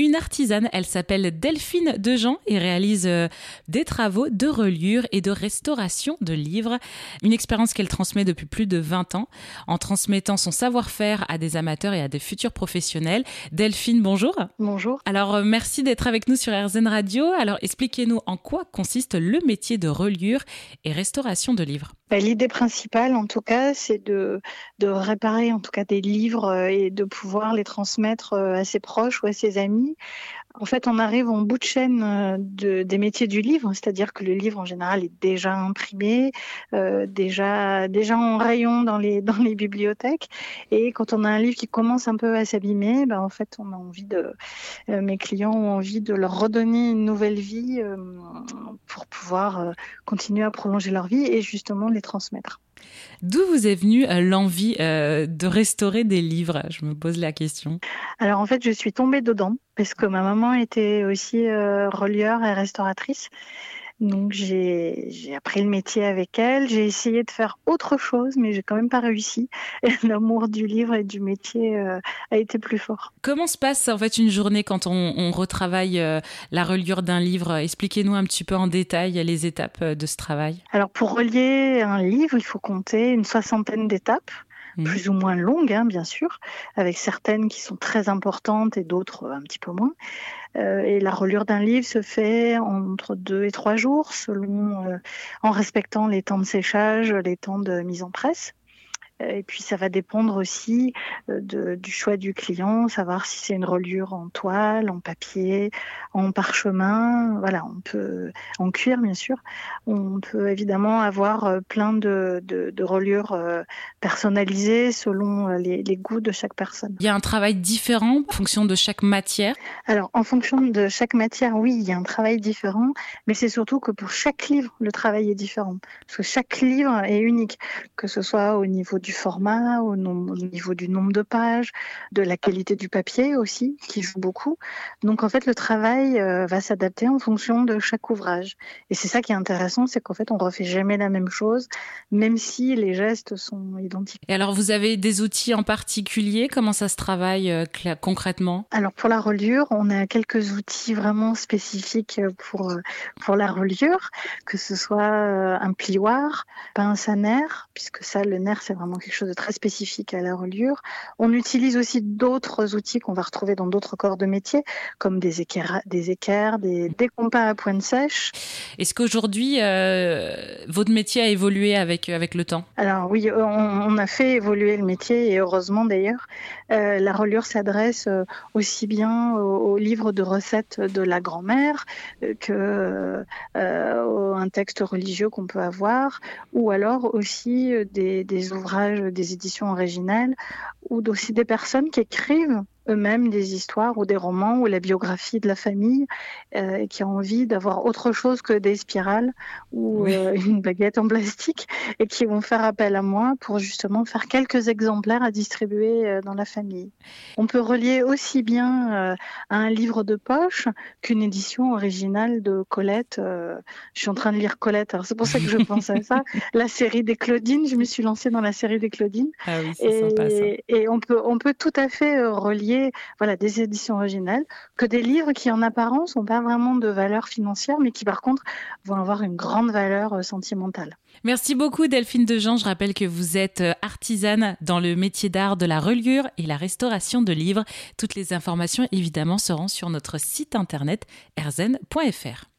Une artisane, elle s'appelle Delphine Dejean et réalise euh, des travaux de reliure et de restauration de livres. Une expérience qu'elle transmet depuis plus de 20 ans en transmettant son savoir-faire à des amateurs et à des futurs professionnels. Delphine, bonjour. Bonjour. Alors, euh, merci d'être avec nous sur RZN Radio. Alors, expliquez-nous en quoi consiste le métier de reliure et restauration de livres. Bah, l'idée principale, en tout cas, c'est de, de réparer en tout cas des livres euh, et de pouvoir les transmettre à ses proches ou à ses amis en fait, on arrive en bout de chaîne euh, des métiers du livre, c'est-à-dire que le livre en général est déjà imprimé, euh, déjà déjà en rayon dans les dans les bibliothèques. Et quand on a un livre qui commence un peu à s'abîmer, ben en fait, on a envie de euh, mes clients ont envie de leur redonner une nouvelle vie pour pouvoir continuer à prolonger leur vie et justement les transmettre. D'où vous est venue euh, l'envie euh, de restaurer des livres? Je me pose la question. Alors en fait, je suis tombée dedans parce que ma maman était aussi euh, relieur et restauratrice. Donc j'ai appris le métier avec elle. J'ai essayé de faire autre chose, mais j'ai quand même pas réussi. L'amour du livre et du métier euh, a été plus fort. Comment se passe en fait une journée quand on, on retravaille euh, la reliure d'un livre? Expliquez-nous un petit peu en détail les étapes euh, de ce travail. Alors pour relier un livre, il faut compter une soixantaine d'étapes. Mmh. plus ou moins longues, hein, bien sûr, avec certaines qui sont très importantes et d'autres un petit peu moins. Euh, et la reliure d'un livre se fait entre deux et trois jours, selon, euh, en respectant les temps de séchage, les temps de mise en presse. Et puis ça va dépendre aussi euh, de, du choix du client, savoir si c'est une reliure en toile, en papier, en parchemin, voilà, on peut en cuir bien sûr. On peut évidemment avoir euh, plein de, de, de reliures euh, personnalisées selon les, les, goûts de chaque personne. Il y a un travail différent en fonction de chaque matière? Alors en fonction de chaque matière, oui, il y a un travail différent, mais c'est surtout que pour chaque livre, le travail est différent, parce que chaque livre est unique, que ce soit au niveau du format, au, niveau du nombre de pages, de la qualité du papier aussi, qui joue beaucoup. Donc en fait, le travail euh, va s'adapter en fonction de chaque ouvrage. Et c'est ça qui est intéressant, c'est qu'en fait, on refait jamais la même chose, même si les gestes sont identiques. Et alors, vous avez des outils en particulier? Comment ça se travaille euh, concrètement? Alors pour la reliure, on a quelques outils vraiment spécifiques pour euh, pour la reliure, que ce soit un plioir, pince à nerf, puisque ça, le nerf, c'est vraiment quelque chose de très spécifique à la reliure. On utilise aussi d'autres outils qu'on va retrouver dans d'autres corps de métier, comme des équerres, des, équerres, des, des compas à pointe sèche. Est-ce qu'aujourd'hui, euh, votre métier a évolué avec, avec le temps? Alors oui, on, on, a fait évoluer le métier, et heureusement d'ailleurs. Euh, la reliure s'adresse euh, aussi bien aux, livres de recettes de la grand-mère euh, que euh, un texte religieux qu'on peut avoir, ou alors aussi des, des ouvrages des éditions originales ou aussi des personnes qui écrivent eux-mêmes des histoires ou des romans ou la biographie de la famille euh, qui ont envie d'avoir autre chose que des spirales ou euh, une baguette en plastique et qui vont faire appel à moi pour justement faire quelques exemplaires à distribuer euh, dans la famille. On peut relier aussi bien à un livre de poche qu'une édition originale de Colette. Je suis en train de lire Colette, alors c'est pour ça que je pense à ça. La série des Claudines, je me suis lancée dans la série des Claudines. Ah oui, et, sympa, ça. et on peut on peut tout à fait relier voilà, des éditions originales, que des livres qui en apparence n'ont pas vraiment de valeur financière, mais qui par contre vont avoir une grande valeur euh, sentimentale. Merci beaucoup Delphine Dejean. Je rappelle que vous êtes euh, artisane dans le métier d'art de la reliure et la restauration de livres. Toutes les informations évidemment seront sur notre site internet erzen.fr.